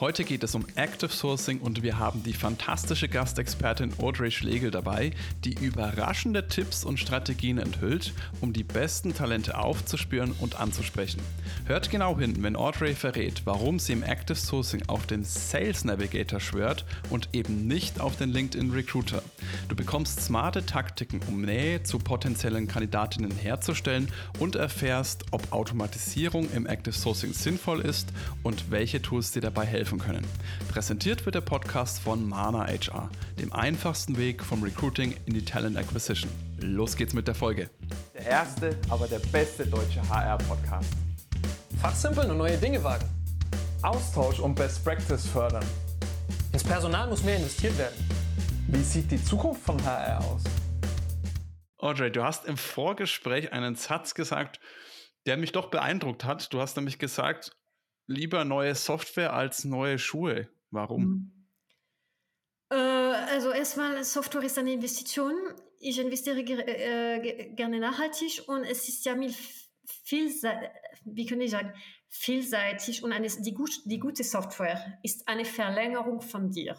Heute geht es um Active Sourcing und wir haben die fantastische Gastexpertin Audrey Schlegel dabei, die überraschende Tipps und Strategien enthüllt, um die besten Talente aufzuspüren und anzusprechen. Hört genau hin, wenn Audrey verrät, warum sie im Active Sourcing auf den Sales Navigator schwört und eben nicht auf den LinkedIn Recruiter. Du bekommst smarte Taktiken, um Nähe zu potenziellen Kandidatinnen herzustellen und erfährst, ob Automatisierung im Active Sourcing sinnvoll ist und welche Tools dir dabei helfen helfen können. Präsentiert wird der Podcast von Mana HR, dem einfachsten Weg vom Recruiting in die Talent Acquisition. Los geht's mit der Folge. Der erste, aber der beste deutsche HR-Podcast. Fachsimpeln und neue Dinge wagen. Austausch und Best Practice fördern. Ins Personal muss mehr investiert werden. Wie sieht die Zukunft von HR aus? Audrey, du hast im Vorgespräch einen Satz gesagt, der mich doch beeindruckt hat. Du hast nämlich gesagt, lieber neue Software als neue Schuhe. Warum? Mhm. Äh, also erstmal, Software ist eine Investition. Ich investiere äh, gerne nachhaltig und es ist ja viel, wie kann ich sagen, vielseitig und eine, die, gut, die gute Software ist eine Verlängerung von dir.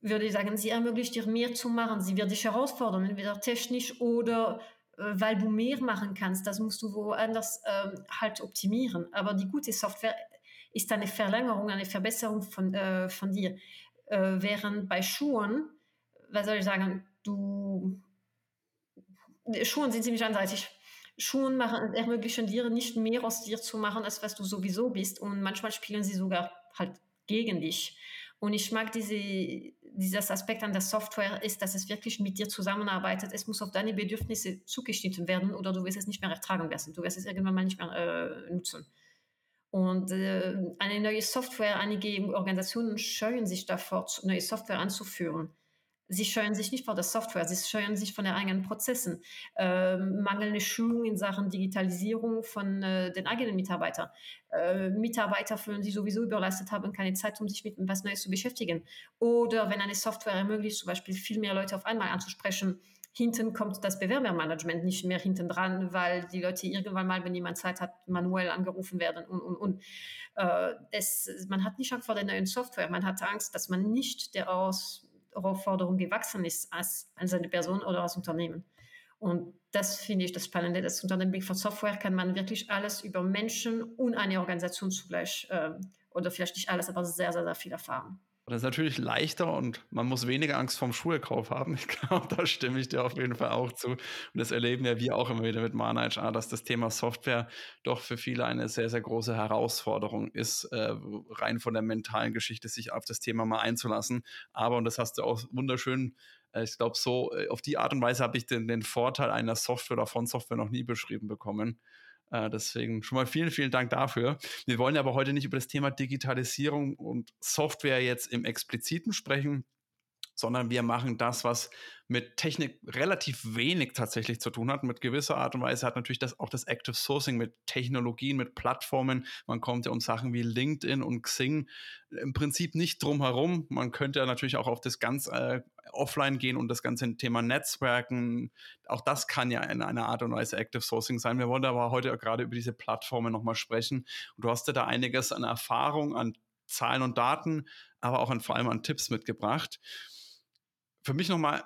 Würde ich sagen, sie ermöglicht dir mehr zu machen, sie wird dich herausfordern, entweder technisch oder weil du mehr machen kannst. Das musst du woanders ähm, halt optimieren. Aber die gute Software ist eine Verlängerung, eine Verbesserung von, äh, von dir. Äh, während bei Schuhen, was soll ich sagen, du Schuhe sind ziemlich einseitig. Schuhe machen, ermöglichen dir nicht mehr aus dir zu machen, als was du sowieso bist. Und manchmal spielen sie sogar halt gegen dich. Und ich mag diese, dieses Aspekt an der Software ist, dass es wirklich mit dir zusammenarbeitet. Es muss auf deine Bedürfnisse zugeschnitten werden oder du wirst es nicht mehr ertragen lassen. Du wirst es irgendwann mal nicht mehr äh, nutzen. Und äh, eine neue Software, einige Organisationen scheuen sich davor, neue Software anzuführen. Sie scheuen sich nicht vor der Software, sie scheuen sich von den eigenen Prozessen. Äh, mangelnde Schulung in Sachen Digitalisierung von äh, den eigenen Mitarbeitern. Äh, Mitarbeiter fühlen sich sowieso überlastet, haben keine Zeit, um sich mit etwas Neues zu beschäftigen. Oder wenn eine Software ermöglicht, zum Beispiel viel mehr Leute auf einmal anzusprechen, hinten kommt das Bewerbermanagement nicht mehr hinten dran, weil die Leute irgendwann mal, wenn jemand Zeit hat, manuell angerufen werden und, und, und. Äh, es, man hat nicht Angst vor der neuen Software, man hat Angst, dass man nicht der aus Herausforderung gewachsen ist als, als eine Person oder als Unternehmen. Und das finde ich das Spannende, dass unter dem Blick von Software kann man wirklich alles über Menschen und eine Organisation zugleich, äh, oder vielleicht nicht alles, aber sehr, sehr, sehr viel erfahren. Das ist natürlich leichter und man muss weniger Angst vorm Schuhekauf haben. Ich glaube, da stimme ich dir auf jeden Fall auch zu. Und das erleben ja wir auch immer wieder mit Mana dass das Thema Software doch für viele eine sehr, sehr große Herausforderung ist, äh, rein von der mentalen Geschichte sich auf das Thema mal einzulassen. Aber, und das hast du auch wunderschön äh, ich glaube, so äh, auf die Art und Weise habe ich den, den Vorteil einer Software oder von Software noch nie beschrieben bekommen. Äh, deswegen schon mal vielen, vielen Dank dafür. Wir wollen aber heute nicht über das Thema Digitalisierung und Software jetzt im Expliziten sprechen, sondern wir machen das, was mit Technik relativ wenig tatsächlich zu tun hat. Mit gewisser Art und Weise hat natürlich das auch das Active Sourcing mit Technologien, mit Plattformen. Man kommt ja um Sachen wie LinkedIn und Xing im Prinzip nicht drum herum. Man könnte ja natürlich auch auf das ganz äh, offline gehen und das ganze Thema Netzwerken. Auch das kann ja in einer Art und Weise Active Sourcing sein. Wir wollen aber heute gerade über diese Plattformen nochmal sprechen. Und du hast ja da einiges an Erfahrung, an Zahlen und Daten, aber auch an, vor allem an Tipps mitgebracht für mich nochmal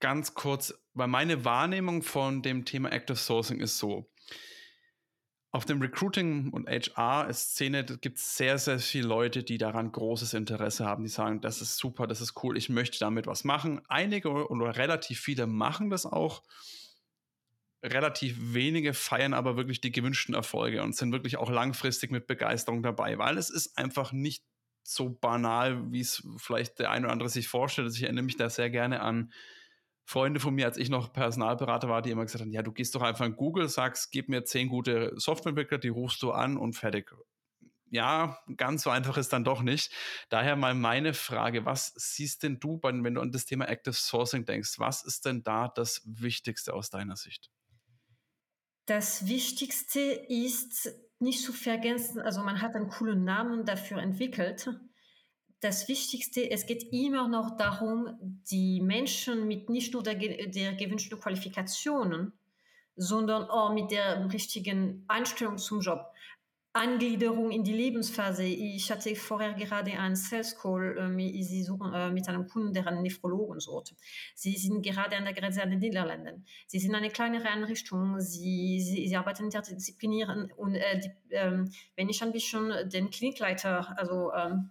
ganz kurz, weil meine Wahrnehmung von dem Thema Active Sourcing ist so. Auf dem Recruiting- und HR-Szene gibt es sehr, sehr viele Leute, die daran großes Interesse haben, die sagen, das ist super, das ist cool, ich möchte damit was machen. Einige oder relativ viele machen das auch. Relativ wenige feiern aber wirklich die gewünschten Erfolge und sind wirklich auch langfristig mit Begeisterung dabei, weil es ist einfach nicht so banal, wie es vielleicht der eine oder andere sich vorstellt. Also ich erinnere mich da sehr gerne an Freunde von mir, als ich noch Personalberater war, die immer gesagt haben, ja, du gehst doch einfach in Google, sagst, gib mir zehn gute Softwareentwickler, die rufst du an und fertig. Ja, ganz so einfach ist dann doch nicht. Daher mal meine Frage, was siehst denn du, wenn du an das Thema Active Sourcing denkst, was ist denn da das Wichtigste aus deiner Sicht? Das Wichtigste ist, nicht zu vergessen, also man hat einen coolen Namen dafür entwickelt. Das Wichtigste, es geht immer noch darum, die Menschen mit nicht nur der, der gewünschten Qualifikationen, sondern auch mit der richtigen Einstellung zum Job Angliederung in die Lebensphase. Ich hatte vorher gerade einen Sales Call äh, mit, Sie suchen, äh, mit einem Kunden, der einen Nephrologen sucht. Sie sind gerade an der Grenze an den Niederlanden. Sie sind eine kleinere Einrichtung. Sie, Sie, Sie arbeiten interdisziplinieren und äh, die, ähm, wenn ich ein bisschen den Klinikleiter, also ähm,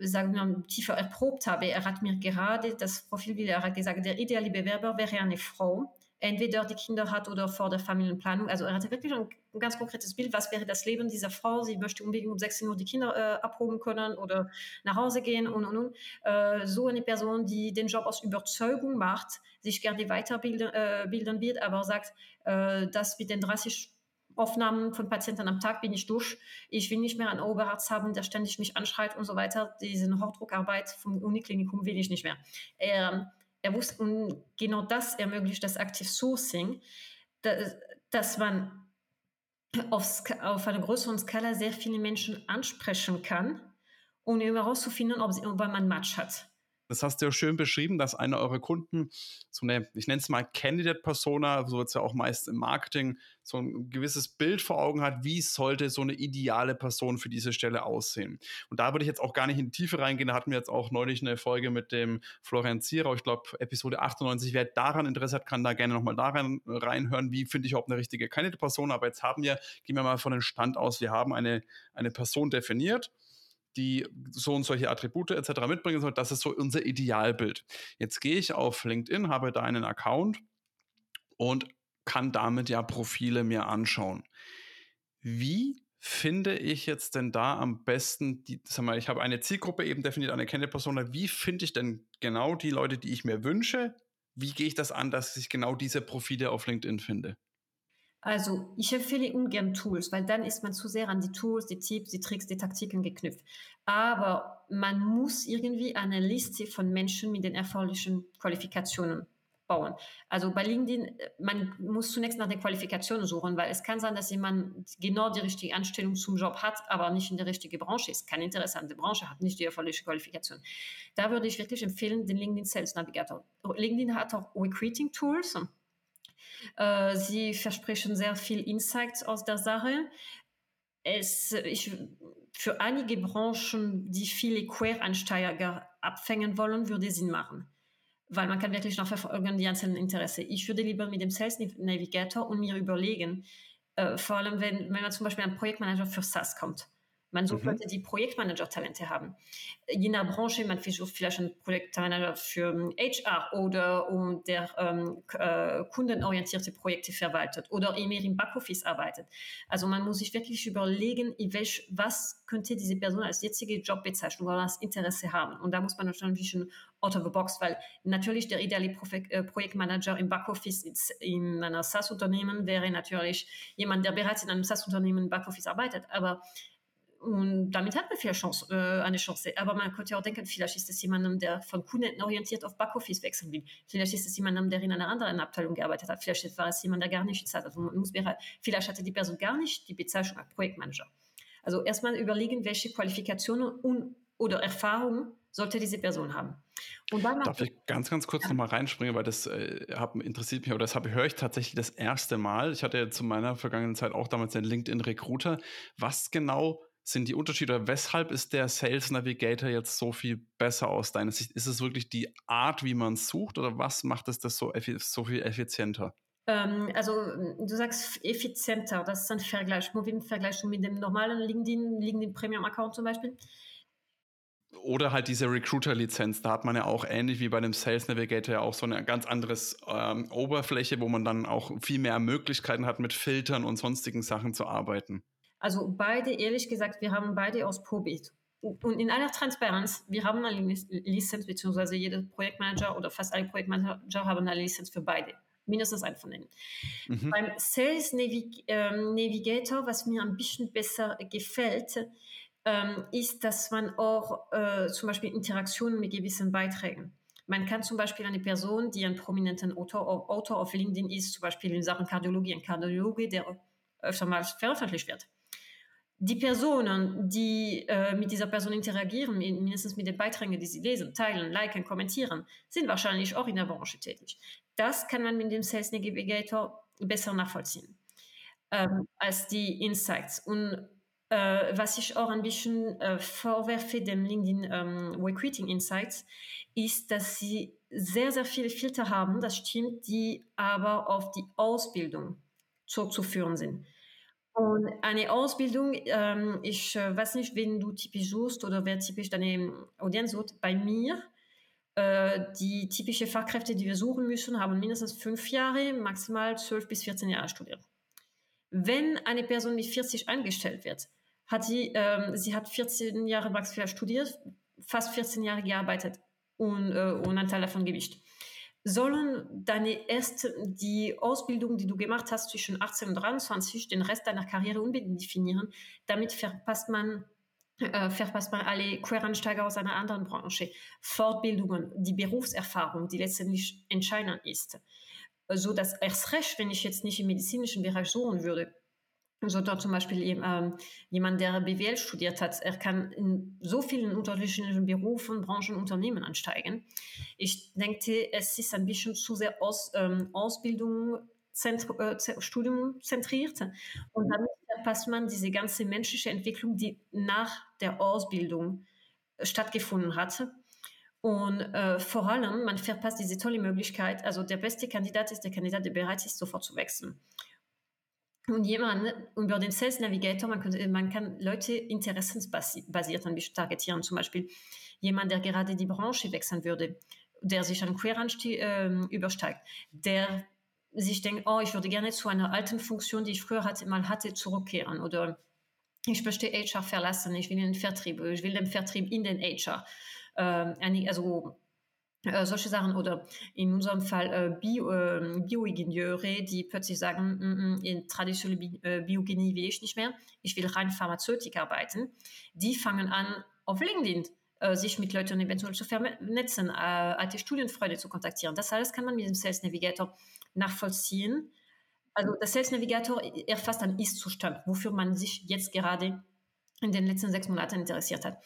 sagen wir, tiefer erprobt habe, er hat mir gerade das Profil wieder, er hat gesagt, der ideale Bewerber wäre eine Frau, entweder die Kinder hat oder vor der Familienplanung. Also er hatte wirklich ein, ganz konkretes Bild, was wäre das Leben dieser Frau. Sie möchte unbedingt um 16 Uhr die Kinder äh, abholen können oder nach Hause gehen und, und, und. Äh, so eine Person, die den Job aus Überzeugung macht, sich gerne weiterbilden äh, wird, aber sagt, äh, dass mit den 30 Aufnahmen von Patienten am Tag bin ich durch. Ich will nicht mehr einen Oberarzt haben, der ständig mich anschreit und so weiter. Diese Hochdruckarbeit vom Uniklinikum will ich nicht mehr. Er, er wusste, und genau das ermöglicht das Active Sourcing, dass, man auf, auf einer größeren Skala sehr viele Menschen ansprechen kann, um herauszufinden, ob, sie, ob man ein Match hat. Das hast du ja schön beschrieben, dass einer eurer Kunden so eine, ich nenne es mal Candidate-Persona, so wird es ja auch meist im Marketing, so ein gewisses Bild vor Augen hat, wie sollte so eine ideale Person für diese Stelle aussehen. Und da würde ich jetzt auch gar nicht in die Tiefe reingehen. Da hatten wir jetzt auch neulich eine Folge mit dem Florian Zierer, ich glaube Episode 98. Wer daran Interesse hat, kann da gerne nochmal da rein, reinhören, wie finde ich überhaupt eine richtige Candidate-Person. Aber jetzt haben wir, gehen wir mal von dem Stand aus, wir haben eine, eine Person definiert die so und solche Attribute etc. mitbringen soll. Das ist so unser Idealbild. Jetzt gehe ich auf LinkedIn, habe da einen Account und kann damit ja Profile mir anschauen. Wie finde ich jetzt denn da am besten, die, sag mal, ich habe eine Zielgruppe eben definiert, eine kennende Person, wie finde ich denn genau die Leute, die ich mir wünsche? Wie gehe ich das an, dass ich genau diese Profile auf LinkedIn finde? Also ich empfehle ungern Tools, weil dann ist man zu sehr an die Tools, die Tipps, die Tricks, die Taktiken geknüpft. Aber man muss irgendwie eine Liste von Menschen mit den erforderlichen Qualifikationen bauen. Also bei LinkedIn, man muss zunächst nach den Qualifikationen suchen, weil es kann sein, dass jemand genau die richtige Anstellung zum Job hat, aber nicht in der richtigen Branche ist, keine interessante Branche hat, nicht die erforderliche Qualifikation. Da würde ich wirklich empfehlen, den LinkedIn Sales Navigator. LinkedIn hat auch Recruiting Tools äh, sie versprechen sehr viel Insights aus der Sache. Es, ich, für einige Branchen, die viele Quereinsteiger abfängen wollen, würde Sinn machen. Weil man kann wirklich nachverfolgen die einzelnen Interesse. Ich würde lieber mit dem Sales Navigator und mir überlegen, äh, vor allem wenn, wenn man zum Beispiel ein Projektmanager für SaaS kommt man sucht mhm. Leute, die Projektmanager-Talente haben. Je nach Branche, man versucht vielleicht einen Projektmanager für HR ähm, oder um der ähm, äh, kundenorientierte Projekte verwaltet oder immer im Backoffice arbeitet. Also man muss sich wirklich überlegen, welch, was könnte diese Person als jetzige Jobbezeichnung oder als Interesse haben. Und da muss man natürlich ein bisschen out of the box, weil natürlich der ideale äh, Projektmanager im Backoffice in einer SaaS-Unternehmen wäre natürlich jemand, der bereits in einem SaaS-Unternehmen im Backoffice arbeitet. Aber und damit hat man viel Chance, äh, eine Chance. Aber man könnte auch denken, vielleicht ist es jemandem, der von Kunden orientiert auf Backoffice wechseln will. Vielleicht ist es jemandem, der in einer anderen Abteilung gearbeitet hat. Vielleicht war es jemand, der gar nicht Zeit hat. Also muss, vielleicht hatte die Person gar nicht die Bezeichnung als Projektmanager. Also erstmal überlegen, welche Qualifikationen und, oder Erfahrungen sollte diese Person haben. Darf ich ganz, ganz kurz ja. nochmal reinspringen, weil das äh, hab, interessiert mich, oder das höre ich tatsächlich das erste Mal. Ich hatte ja zu meiner vergangenen Zeit auch damals den LinkedIn Recruiter. Was genau sind die Unterschiede? Weshalb ist der Sales Navigator jetzt so viel besser aus deiner Sicht? Ist es wirklich die Art, wie man sucht oder was macht es das so, so viel effizienter? Ähm, also du sagst effizienter, das ist ein Vergleich. Womit vergleichst du mit dem normalen LinkedIn, LinkedIn Premium Account zum Beispiel? Oder halt diese Recruiter-Lizenz, da hat man ja auch ähnlich wie bei dem Sales Navigator ja auch so eine ganz anderes ähm, Oberfläche, wo man dann auch viel mehr Möglichkeiten hat, mit Filtern und sonstigen Sachen zu arbeiten. Also beide, ehrlich gesagt, wir haben beide ausprobiert. Und in aller Transparenz, wir haben eine Lizenz, beziehungsweise jeder Projektmanager oder fast alle Projektmanager haben eine Lizenz für beide. Mindestens ein von denen. Mhm. Beim Sales Navig ähm, Navigator, was mir ein bisschen besser gefällt, ähm, ist, dass man auch äh, zum Beispiel Interaktionen mit gewissen Beiträgen. Man kann zum Beispiel eine Person, die einen prominenten Autor, Autor auf LinkedIn ist, zum Beispiel in Sachen Kardiologie, ein Kardiologe, der öfter mal veröffentlicht wird die Personen, die äh, mit dieser Person interagieren, mindestens mit den Beiträgen, die sie lesen, teilen, liken, kommentieren, sind wahrscheinlich auch in der Branche tätig. Das kann man mit dem Sales Navigator besser nachvollziehen. ähm, als die Insights. Und äh, was ich auch ein bisschen äh, vorwerfe dem LinkedIn ähm, Recruiting Insights, ist, dass sie sehr, sehr viele Filter haben, das stimmt, die aber auf die Ausbildung zurückzuführen sind. Und eine Ausbildung, ähm, ich äh, weiß nicht, wen du typisch suchst oder wer typisch deine Audienz sucht. Bei mir, äh, die typische Fachkräfte, die wir suchen müssen, haben mindestens fünf Jahre, maximal zwölf bis 14 Jahre studiert. Wenn eine Person mit 40 eingestellt wird, hat sie, ähm, sie hat 14 Jahre maximal studiert, fast 14 Jahre gearbeitet und, äh, und einen Teil davon gewischt. Sollen deine erste, die Ausbildung, die du gemacht hast zwischen 18 und 23, den Rest deiner Karriere unbedingt definieren, damit verpasst man äh, verpasst man alle Quereinsteiger aus einer anderen Branche, Fortbildungen, die Berufserfahrung, die letztendlich entscheidend ist. So dass erst recht, wenn ich jetzt nicht im medizinischen Bereich suchen würde, sondern zum Beispiel ähm, jemand, der BWL studiert hat, er kann in so vielen unterschiedlichen Berufen, Branchen, Unternehmen ansteigen. Ich denke, es ist ein bisschen zu sehr aus, ähm, Ausbildung, Zentr äh, Studium zentriert und damit verpasst man diese ganze menschliche Entwicklung, die nach der Ausbildung stattgefunden hat. Und äh, vor allem, man verpasst diese tolle Möglichkeit, also der beste Kandidat ist der Kandidat, der bereit ist, sofort zu wechseln. Und jemand über den Sales Navigator, man, könnte, man kann Leute interessensbasiert ein bisschen targetieren. Zum Beispiel jemand, der gerade die Branche wechseln würde, der sich an Queranstieg äh, übersteigt, der sich denkt, oh, ich würde gerne zu einer alten Funktion, die ich früher hatte, mal hatte, zurückkehren oder ich möchte HR verlassen, ich will den Vertrieb, ich will den Vertrieb in den HR. Äh, also solche Sachen oder in unserem Fall äh, Bio, äh, Bioingenieure, die plötzlich sagen, mm, mm, in traditionelle Bi äh, Biogenie will ich nicht mehr, ich will rein Pharmazeutik arbeiten, die fangen an auf LinkedIn äh, sich mit Leuten eventuell zu vernetzen, äh, alte Studienfreunde zu kontaktieren. Das alles kann man mit dem Sales Navigator nachvollziehen. Also der Sales Navigator erfasst einen Ist-Zustand, wofür man sich jetzt gerade in den letzten sechs Monaten interessiert hat.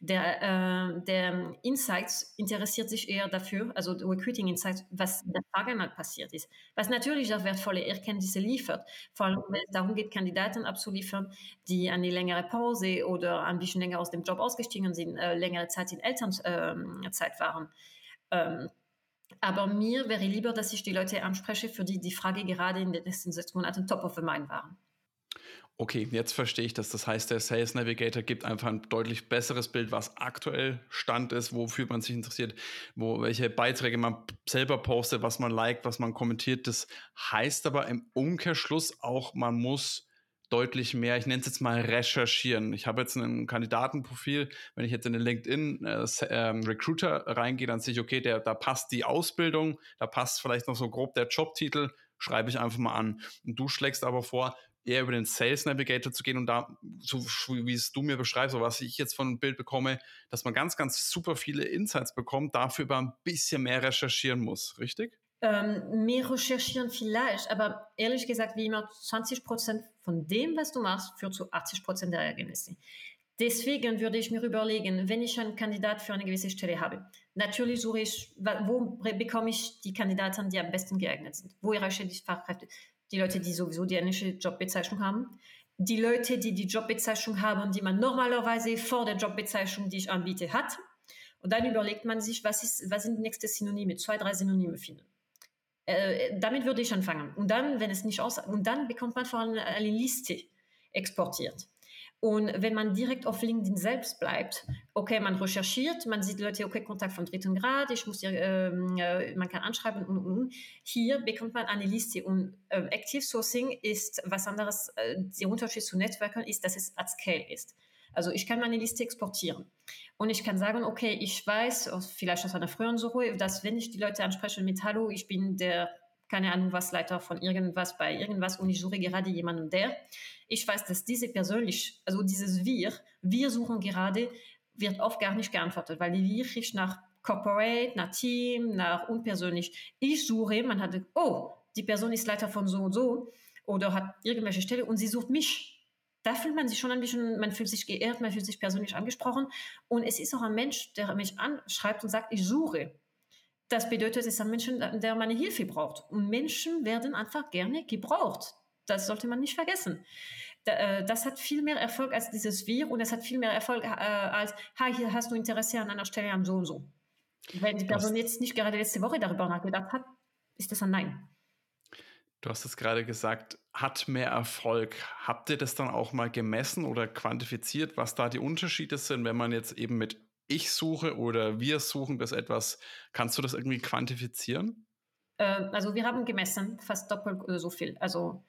Der, äh, der Insights interessiert sich eher dafür, also Recruiting Insights, was in der Vergangenheit passiert ist, was natürlich auch wertvolle Erkenntnisse liefert, vor allem wenn es darum geht, Kandidaten abzuliefern, die eine längere Pause oder ein bisschen länger aus dem Job ausgestiegen sind, äh, längere Zeit in Elternzeit äh, waren. Ähm, aber mir wäre lieber, dass ich die Leute anspreche, für die die Frage gerade in den letzten sechs Monaten top of the mind waren. Okay, jetzt verstehe ich das. Das heißt, der Sales Navigator gibt einfach ein deutlich besseres Bild, was aktuell Stand ist, wofür man sich interessiert, wo welche Beiträge man selber postet, was man liked, was man kommentiert. Das heißt aber im Umkehrschluss auch, man muss deutlich mehr, ich nenne es jetzt mal recherchieren. Ich habe jetzt ein Kandidatenprofil, wenn ich jetzt in den LinkedIn äh, ähm, Recruiter reingehe, dann sehe ich, okay, der, da passt die Ausbildung, da passt vielleicht noch so grob der Jobtitel, schreibe ich einfach mal an. Und du schlägst aber vor, eher über den Sales Navigator zu gehen und da, so wie es du mir beschreibst, was ich jetzt von einem Bild bekomme, dass man ganz, ganz super viele Insights bekommt, dafür aber ein bisschen mehr recherchieren muss, richtig? Ähm, mehr recherchieren vielleicht, aber ehrlich gesagt, wie immer, 20 Prozent von dem, was du machst, führt zu 80 Prozent der Ergebnisse. Deswegen würde ich mir überlegen, wenn ich einen Kandidat für eine gewisse Stelle habe, natürlich suche ich, wo bekomme ich die Kandidaten, die am besten geeignet sind? Wo erreiche ich die Fachkräfte? Die Leute, die sowieso die ähnliche Jobbezeichnung haben, die Leute, die die Jobbezeichnung haben, die man normalerweise vor der Jobbezeichnung, die ich anbiete, hat. Und dann überlegt man sich, was, ist, was sind die nächsten Synonyme, zwei, drei Synonyme finden. Äh, damit würde ich anfangen. Und dann, wenn es nicht aus, und dann bekommt man vor allem eine Liste exportiert. Und wenn man direkt auf LinkedIn selbst bleibt, okay, man recherchiert, man sieht Leute, okay, Kontakt vom dritten Grad, ich muss hier, ähm, äh, man kann anschreiben und, und, und. Hier bekommt man eine Liste und äh, Active Sourcing ist was anderes. Äh, der Unterschied zu Netzwerken ist, dass es at Scale ist. Also ich kann meine Liste exportieren und ich kann sagen, okay, ich weiß, vielleicht aus einer früheren Suche, dass wenn ich die Leute anspreche mit Hallo, ich bin der keine Ahnung was, Leiter von irgendwas bei irgendwas und ich suche gerade jemanden, der, ich weiß, dass diese persönlich, also dieses Wir, wir suchen gerade, wird oft gar nicht geantwortet, weil die Wir riecht nach Corporate, nach Team, nach unpersönlich. Ich suche, man hat, oh, die Person ist Leiter von so und so oder hat irgendwelche Stelle und sie sucht mich. Da fühlt man sich schon ein bisschen, man fühlt sich geehrt, man fühlt sich persönlich angesprochen und es ist auch ein Mensch, der mich anschreibt und sagt, ich suche. Das bedeutet, es ist ein Mensch, der meine Hilfe braucht. Und Menschen werden einfach gerne gebraucht. Das sollte man nicht vergessen. Äh, das hat viel mehr Erfolg als dieses Wir und es hat viel mehr Erfolg äh, als, hi, hier hast du Interesse an einer Stelle an so und so. Wenn die Person jetzt nicht gerade letzte Woche darüber nachgedacht hat, ist das ein Nein. Du hast es gerade gesagt, hat mehr Erfolg. Habt ihr das dann auch mal gemessen oder quantifiziert, was da die Unterschiede sind, wenn man jetzt eben mit ich suche oder wir suchen das etwas? Kannst du das irgendwie quantifizieren? Äh, also wir haben gemessen, fast doppelt so viel. Also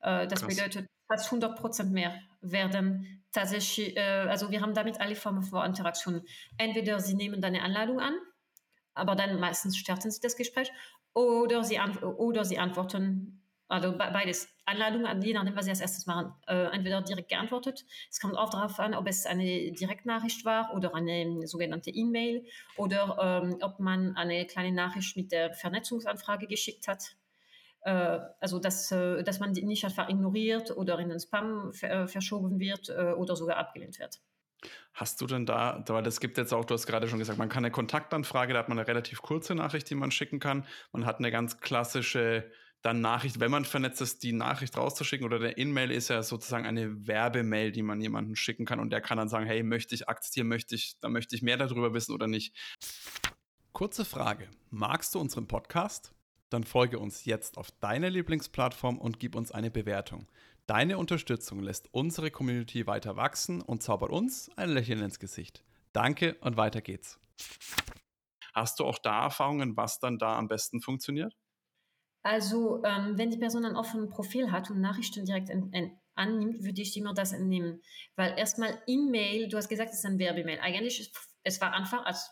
äh, das Krass. bedeutet, fast 100 Prozent mehr werden tatsächlich, äh, also wir haben damit alle Formen von Interaktion. Entweder sie nehmen deine Anladung an, aber dann meistens starten sie das Gespräch, oder sie, oder sie antworten, also beides, Anladung, je nachdem, was sie als erstes machen, äh, entweder direkt geantwortet. Es kommt auch darauf an, ob es eine Direktnachricht war oder eine sogenannte E-Mail oder ähm, ob man eine kleine Nachricht mit der Vernetzungsanfrage geschickt hat. Äh, also, dass, äh, dass man die nicht einfach ignoriert oder in den Spam äh, verschoben wird äh, oder sogar abgelehnt wird. Hast du denn da, weil das gibt jetzt auch, du hast gerade schon gesagt, man kann eine Kontaktanfrage, da hat man eine relativ kurze Nachricht, die man schicken kann. Man hat eine ganz klassische dann Nachricht, wenn man vernetzt ist, die Nachricht rauszuschicken oder der In-Mail ist ja sozusagen eine Werbemail, die man jemandem schicken kann und der kann dann sagen, hey, möchte ich akzeptieren, möchte ich, da möchte ich mehr darüber wissen oder nicht. Kurze Frage, magst du unseren Podcast? Dann folge uns jetzt auf deiner Lieblingsplattform und gib uns eine Bewertung. Deine Unterstützung lässt unsere Community weiter wachsen und zaubert uns ein Lächeln ins Gesicht. Danke und weiter geht's. Hast du auch da Erfahrungen, was dann da am besten funktioniert? Also, ähm, wenn die Person ein offenes Profil hat und Nachrichten direkt in, in, annimmt, würde ich immer das entnehmen. Weil erstmal E-Mail, du hast gesagt, es ist ein Werbemail. Eigentlich, ist, es war einfach als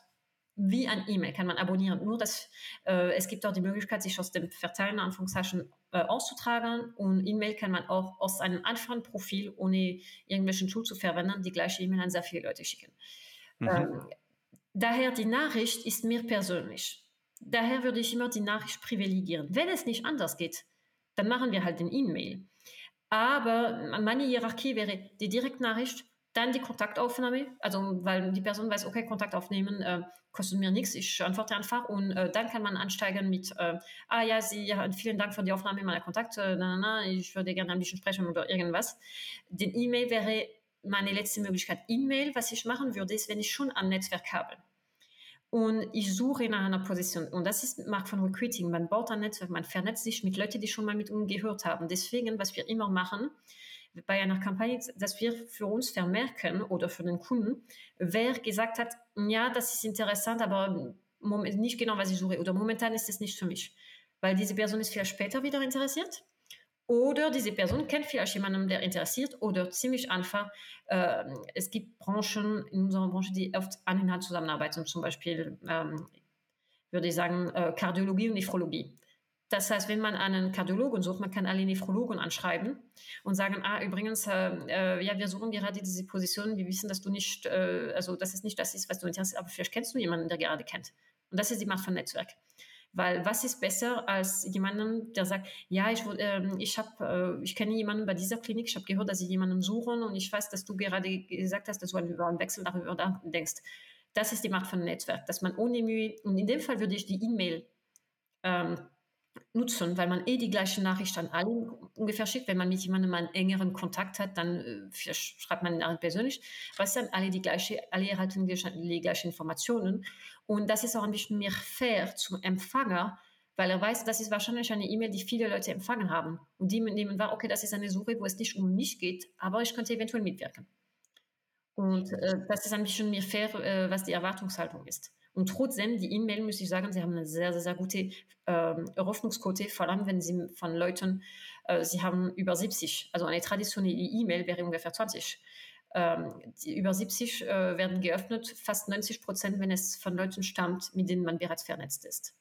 wie ein E-Mail kann man abonnieren. Nur, dass äh, es gibt auch die Möglichkeit, sich aus dem Verteilen Anführungszeichen äh, auszutragen. Und E-Mail kann man auch aus einem einfachen Profil, ohne irgendwelchen Tool zu verwenden, die gleiche E-Mail an sehr viele Leute schicken. Mhm. Ähm, daher die Nachricht ist mir persönlich. Daher würde ich immer die Nachricht privilegieren. Wenn es nicht anders geht, dann machen wir halt den E-Mail. Aber meine Hierarchie wäre die Direktnachricht, dann die Kontaktaufnahme, also weil die Person weiß, okay, Kontakt aufnehmen äh, kostet mir nichts, ich antworte einfach und äh, dann kann man ansteigen mit, äh, ah ja, Sie, ja, vielen Dank für die Aufnahme meiner Kontakte, na, na, na, ich würde gerne ein bisschen sprechen oder irgendwas. Den E-Mail wäre meine letzte Möglichkeit. E-Mail, was ich machen würde, ist, wenn ich schon ein Netzwerk habe und ich suche nach einer Position. Und das ist Markt von Recruiting. Man baut ein Netzwerk, man vernetzt sich mit Leuten, die schon mal mit uns gehört haben. Deswegen, was wir immer machen, bei einer Kampagne, dass wir für uns vermerken oder für den Kunden, wer gesagt hat, ja, das ist interessant, aber nicht genau, was ich suche oder momentan ist es nicht für mich. Weil diese Person ist vielleicht später wieder interessiert oder diese Person kennt vielleicht jemanden, der interessiert oder ziemlich einfach. Äh, es gibt Branchen in unserer Branche, die oft aneinander zusammenarbeiten, zum Beispiel, ähm, würde ich sagen, äh, Kardiologie und Nephrologie. Das heißt, wenn man einen Kardiologen sucht, man kann alle Nephrologen anschreiben und sagen, ah, übrigens, äh, äh, ja, wir suchen gerade diese Position, wir wissen, dass du nicht, äh, also dass es nicht das ist, was du interessierst, aber vielleicht kennst du jemanden, der gerade kennt. Und das ist die Macht von Netzwerk. Weil was ist besser als jemanden, der sagt, ja, ich, äh, ich, hab, äh, ich kenne jemanden bei dieser Klinik, ich habe gehört, dass sie jemanden suchen und ich weiß, dass du gerade gesagt hast, dass du über einen Wechsel darüber denkst. Das ist die Macht von Netzwerk, dass man ohne Mühe, und in dem Fall würde ich die E-Mail ähm, nutzen, weil man eh die gleiche Nachricht an alle ungefähr schickt. Wenn man mit jemandem einen engeren Kontakt hat, dann äh, schreibt man ihn persönlich. Was dann alle die gleiche, alle erhalten die, die gleichen Informationen. Und das ist auch ein bisschen mehr fair zum Empfänger, weil er weiß, das ist wahrscheinlich eine E-Mail, die viele Leute empfangen haben. Und die nehmen wahr, okay, das ist eine Suche, wo es nicht um mich geht, aber ich könnte eventuell mitwirken. Und äh, das ist ein bisschen mehr fair, äh, was die Erwartungshaltung ist. Und trotzdem, die E-Mail, muss ich sagen, sie haben eine sehr, sehr, sehr gute ähm, Eröffnungsquote, vor allem wenn sie von Leuten, äh, sie haben über 70, also eine traditionelle E-Mail wäre ungefähr 20. Ähm, die über 70 äh, werden geöffnet, fast 90 Prozent, wenn es von Leuten stammt, mit denen man bereits vernetzt ist.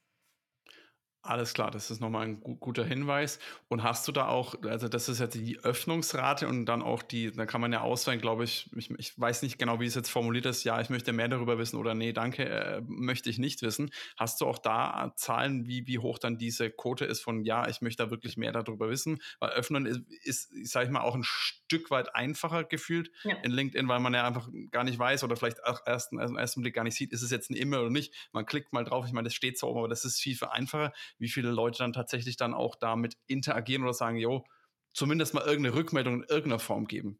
Alles klar, das ist nochmal ein guter Hinweis. Und hast du da auch, also das ist jetzt die Öffnungsrate und dann auch die, da kann man ja auswählen, glaube ich, ich, ich weiß nicht genau, wie es jetzt formuliert ist, ja, ich möchte mehr darüber wissen oder nee, danke, äh, möchte ich nicht wissen. Hast du auch da Zahlen, wie, wie hoch dann diese Quote ist von ja, ich möchte da wirklich mehr darüber wissen? Weil öffnen ist, ist sage ich mal, auch ein Stück weit einfacher gefühlt ja. in LinkedIn, weil man ja einfach gar nicht weiß oder vielleicht auch erst, im ersten Blick gar nicht sieht, ist es jetzt ein E-Mail oder nicht. Man klickt mal drauf, ich meine, das steht so oben, aber das ist viel, viel einfacher wie viele Leute dann tatsächlich dann auch damit interagieren oder sagen, jo, zumindest mal irgendeine Rückmeldung in irgendeiner Form geben.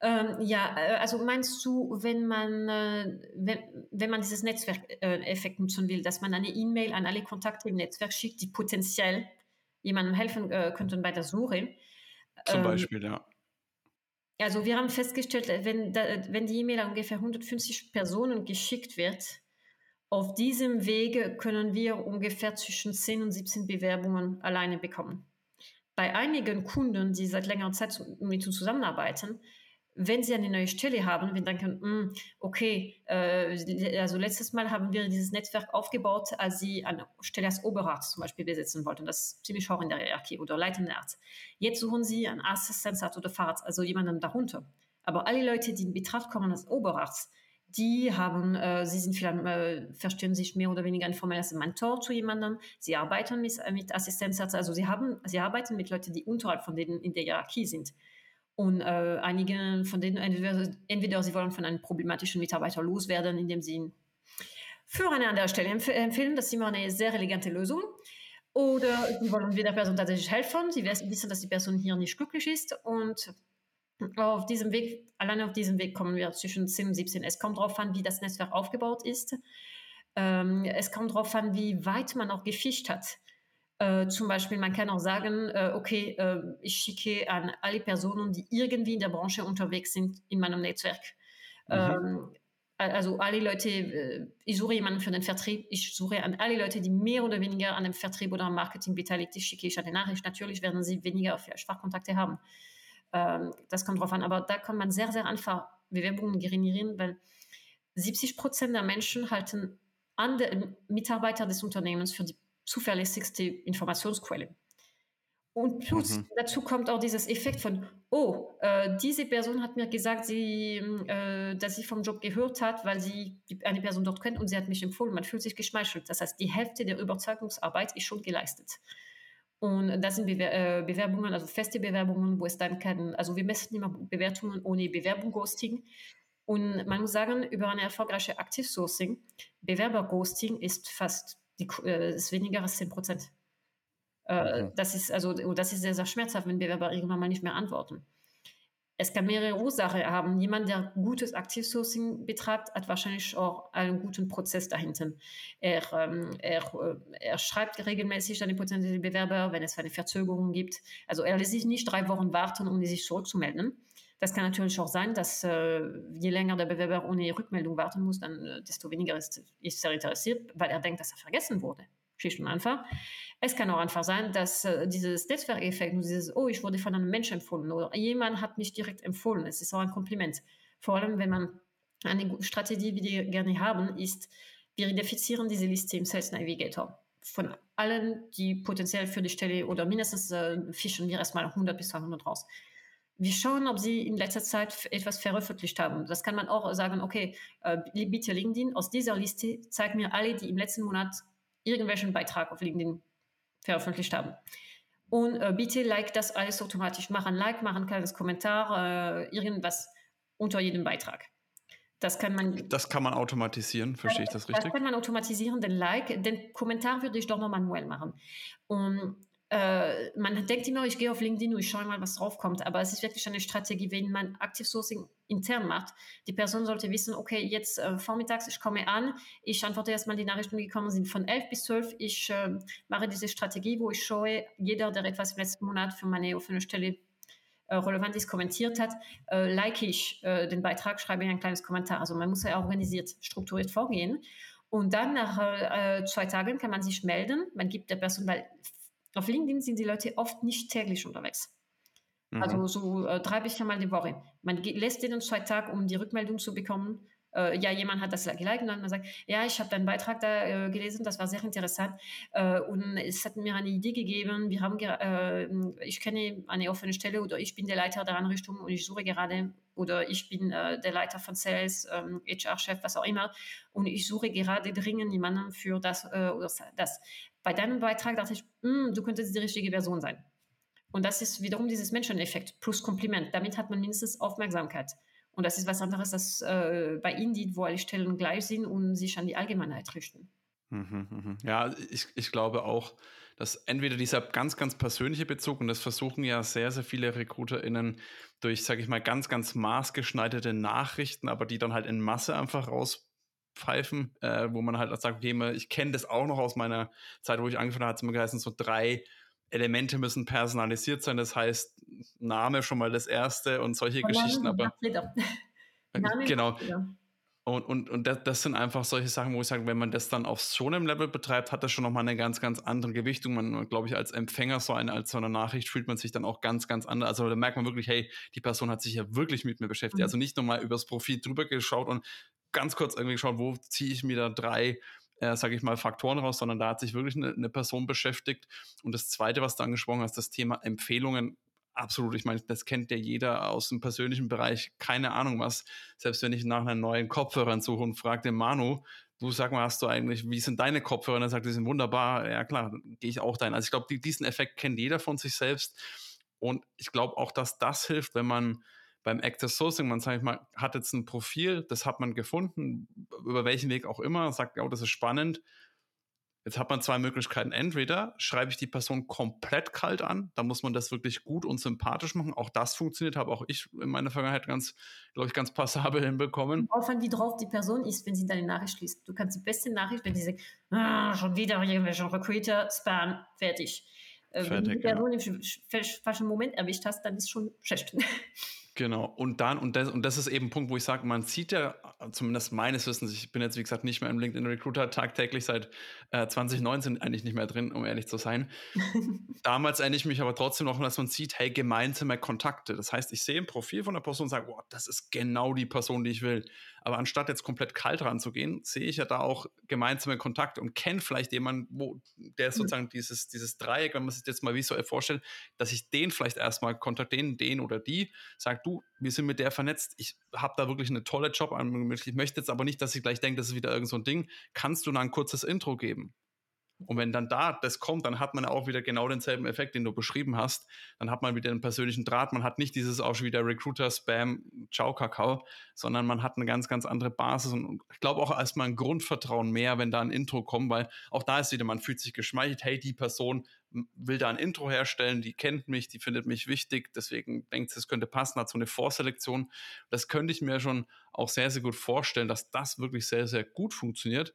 Ähm, ja, äh, also meinst du, wenn man, äh, wenn, wenn man dieses Netzwerkeffekt äh, nutzen will, dass man eine E-Mail an alle Kontakte im Netzwerk schickt, die potenziell jemandem helfen äh, könnten bei der Suche? Zum ähm, Beispiel, ja. Also wir haben festgestellt, wenn, da, wenn die E-Mail an ungefähr 150 Personen geschickt wird, auf diesem Wege können wir ungefähr zwischen 10 und 17 Bewerbungen alleine bekommen. Bei einigen Kunden, die seit längerer Zeit mit uns zusammenarbeiten, wenn sie eine neue Stelle haben, wir denken, hm, okay, äh, also letztes Mal haben wir dieses Netzwerk aufgebaut, als sie eine Stelle als Oberarzt zum Beispiel besetzen wollten. Das ist ziemlich hoch in der Hierarchie oder leitender Arzt. Jetzt suchen sie einen Assistenzarzt oder Fahrrad, also jemanden darunter. Aber alle Leute, die in Betracht kommen als Oberarzt, die haben, äh, sie sind vielleicht, äh, verstehen sich mehr oder weniger informell als Mentor zu jemandem. Sie arbeiten mit, mit Assistenzärzten, also sie haben, sie arbeiten mit Leuten, die unterhalb von denen in der Hierarchie sind. Und äh, einige von denen, entweder, entweder, sie wollen von einem problematischen Mitarbeiter loswerden, indem sie ihn für eine andere Stelle empf empfehlen. Das ist immer eine sehr elegante Lösung. Oder sie wollen der Person tatsächlich helfen. Sie wissen, dass die Person hier nicht glücklich ist. Und auf diesem Weg, alleine auf diesem Weg kommen wir zwischen 10 und 17. Es kommt darauf an, wie das Netzwerk aufgebaut ist. Ähm, es kommt darauf an, wie weit man auch gefischt hat. Äh, zum Beispiel, man kann auch sagen, äh, okay, äh, ich schicke an alle Personen, die irgendwie in der Branche unterwegs sind, in meinem Netzwerk. Mhm. Ähm, also alle Leute, äh, ich suche jemanden für den Vertrieb, ich suche an alle Leute, die mehr oder weniger an dem Vertrieb oder am Marketing beteiligt sind, schicke ich eine Nachricht. Natürlich werden sie weniger Schwachkontakte haben. Ähm, das kommt drauf an, aber da kann man sehr, sehr einfach Bewerbungen generieren, weil 70 Prozent der Menschen halten andere Mitarbeiter des Unternehmens für die zuverlässigste Informationsquelle. Und plus mhm. dazu kommt auch dieses Effekt von, oh, äh, diese Person hat mir gesagt, sie, äh, dass sie vom Job gehört hat, weil sie eine Person dort kennt und sie hat mich empfohlen. Man fühlt sich geschmeichelt. Das heißt, die Hälfte der Überzeugungsarbeit ist schon geleistet. Und das sind Bewer äh, Bewerbungen, also feste Bewerbungen, wo es dann kann, also wir messen immer Bewertungen ohne Bewerbung-Ghosting. Und man muss sagen, über eine erfolgreiche Active Sourcing, Bewerber-Ghosting ist fast die, äh, ist weniger als 10 Prozent. Äh, okay. Das ist also, das ist sehr, sehr schmerzhaft, wenn Bewerber irgendwann mal nicht mehr antworten. Es kann mehrere Ursachen haben. Jemand, der gutes Aktivsourcing betreibt, hat wahrscheinlich auch einen guten Prozess dahinter. Er, ähm, er, äh, er schreibt regelmäßig an die potenziellen Bewerber, wenn es eine Verzögerung gibt. Also er lässt sich nicht drei Wochen warten, um sich zurückzumelden. Das kann natürlich auch sein, dass äh, je länger der Bewerber ohne Rückmeldung warten muss, dann äh, desto weniger ist, ist er interessiert, weil er denkt, dass er vergessen wurde. Schlicht und einfach. Es kann auch einfach sein, dass äh, dieses Netzwerkeffekt, dieses, oh, ich wurde von einem Menschen empfohlen oder jemand hat mich direkt empfohlen, es ist auch ein Kompliment. Vor allem, wenn man eine Strategie, wie wir gerne haben, ist, wir identifizieren diese Liste im Sales Navigator. Von allen, die potenziell für die Stelle oder mindestens äh, fischen wir erstmal 100 bis 200 raus wir schauen, ob sie in letzter Zeit etwas veröffentlicht haben. Das kann man auch sagen, okay, äh, bitte LinkedIn, aus dieser Liste zeig mir alle, die im letzten Monat irgendwelchen Beitrag auf LinkedIn veröffentlicht haben. Und äh, bitte like das alles automatisch. Machen Like, machen kleines Kommentar, äh, irgendwas unter jedem Beitrag. Das kann man. Das kann man automatisieren, verstehe ich das richtig? Das kann man automatisieren, den Like, den Kommentar würde ich doch noch manuell machen. Und äh, man denkt immer, ich gehe auf LinkedIn und ich schaue mal, was draufkommt. Aber es ist wirklich eine Strategie, wenn man Active Sourcing intern macht. Die Person sollte wissen, okay, jetzt äh, vormittags, ich komme an, ich antworte erstmal die Nachrichten, die gekommen sind von 11 bis 12. Ich äh, mache diese Strategie, wo ich schaue, jeder, der etwas im letzten Monat für meine offene Stelle äh, relevant ist, kommentiert hat, äh, like ich den Beitrag, schreibe ich ein kleines Kommentar. Also man muss ja organisiert, strukturiert vorgehen. Und dann nach zwei Tagen kann man sich melden. Man gibt der Person, weil auf LinkedIn sind die Leute oft nicht täglich unterwegs. Mhm. Also so äh, drei bis viermal die Woche. Man lässt denen zwei Tage, um die Rückmeldung zu bekommen. Äh, ja, jemand hat das geliked und dann man sagt, ja, ich habe deinen Beitrag da äh, gelesen, das war sehr interessant äh, und es hat mir eine Idee gegeben. Wir haben, äh, ich kenne eine offene Stelle oder ich bin der Leiter der Anrichtung und ich suche gerade oder ich bin äh, der Leiter von Sales, ähm, HR-Chef, was auch immer und ich suche gerade dringend jemanden für das oder das bei deinem Beitrag dachte ich, hm, du könntest die richtige Person sein. Und das ist wiederum dieses Menscheneffekt plus Kompliment. Damit hat man mindestens Aufmerksamkeit. Und das ist was anderes als äh, bei Indeed, wo alle Stellen gleich sind und sich an die Allgemeinheit richten. Mhm, mhm. Ja, ich, ich glaube auch, dass entweder dieser ganz, ganz persönliche Bezug, und das versuchen ja sehr, sehr viele RecruiterInnen durch, sage ich mal, ganz, ganz maßgeschneiderte Nachrichten, aber die dann halt in Masse einfach rauspfeifen, äh, wo man halt sagt, okay, ich kenne das auch noch aus meiner Zeit, wo ich angefangen habe, hat es immer geheißen, so drei Elemente müssen personalisiert sein. Das heißt, Name schon mal das erste und solche und Geschichten, aber. Name genau. Und, und, und das, das, sind einfach solche Sachen, wo ich sage, wenn man das dann auf so einem Level betreibt, hat das schon nochmal eine ganz, ganz andere Gewichtung. Man, glaube ich, als Empfänger so eine, als so eine Nachricht fühlt man sich dann auch ganz, ganz anders. Also da merkt man wirklich, hey, die Person hat sich ja wirklich mit mir beschäftigt. Mhm. Also nicht nur mal übers Profil drüber geschaut und ganz kurz irgendwie geschaut, wo ziehe ich mir da drei äh, sage ich mal, Faktoren raus, sondern da hat sich wirklich eine, eine, Person beschäftigt. Und das Zweite, was du angesprochen hast, das Thema Empfehlungen. Absolut, ich meine, das kennt ja jeder aus dem persönlichen Bereich, keine Ahnung was. Selbst wenn ich nach einem neuen Kopfhörern suche und frage den Manu, du sag mal, hast du eigentlich, wie sind deine Kopfhörer? Und er sagt, die sind wunderbar. Ja klar, gehe ich auch dahin. Also ich glaube, die, diesen Effekt kennt jeder von sich selbst. Und ich glaube auch, dass das hilft, wenn man beim Active Sourcing, man sagt mal, hat jetzt ein Profil, das hat man gefunden, über welchen Weg auch immer, sagt, oh, das ist spannend. Jetzt hat man zwei Möglichkeiten. Entweder schreibe ich die Person komplett kalt an, da muss man das wirklich gut und sympathisch machen. Auch das funktioniert, habe auch ich in meiner Vergangenheit ganz, glaube ich, ganz passabel hinbekommen. Auch an, wie drauf die Person ist, wenn sie deine Nachricht liest. Du kannst die beste Nachricht, wenn sie sagt, ah, schon wieder irgendwelche Recruiter, Spam, fertig. Äh, fertig wenn du die Person ja. im falschen Moment erwischt hast, dann ist schon schlecht. Genau, und dann, und das, und das ist eben ein Punkt, wo ich sage, man sieht ja, zumindest meines Wissens, ich bin jetzt, wie gesagt, nicht mehr im LinkedIn Recruiter tagtäglich seit äh, 2019 eigentlich nicht mehr drin, um ehrlich zu sein. Damals erinnere ich mich aber trotzdem noch, dass man sieht, hey, gemeinsame Kontakte. Das heißt, ich sehe ein Profil von der Person und sage, wow, das ist genau die Person, die ich will. Aber anstatt jetzt komplett kalt ranzugehen, sehe ich ja da auch gemeinsame Kontakte und kenne vielleicht jemanden, wo der mhm. sozusagen dieses, dieses Dreieck, wenn man sich jetzt mal visuell vorstellt, dass ich den vielleicht erstmal kontaktieren, den oder die, sagt, du, wir sind mit der vernetzt, ich habe da wirklich eine tolle Job an, ich möchte jetzt aber nicht, dass ich gleich denke, das ist wieder irgend so ein Ding, kannst du da ein kurzes Intro geben? Und wenn dann da das kommt, dann hat man auch wieder genau denselben Effekt, den du beschrieben hast. Dann hat man wieder einen persönlichen Draht. Man hat nicht dieses auch schon wieder Recruiter-Spam, Ciao Kakao, sondern man hat eine ganz, ganz andere Basis. Und ich glaube auch erstmal ein Grundvertrauen mehr, wenn da ein Intro kommt, weil auch da ist wieder, man fühlt sich geschmeichelt, hey, die Person will da ein Intro herstellen, die kennt mich, die findet mich wichtig, deswegen denkt sie, es könnte passen, hat so eine Vorselektion. Das könnte ich mir schon auch sehr, sehr gut vorstellen, dass das wirklich sehr, sehr gut funktioniert.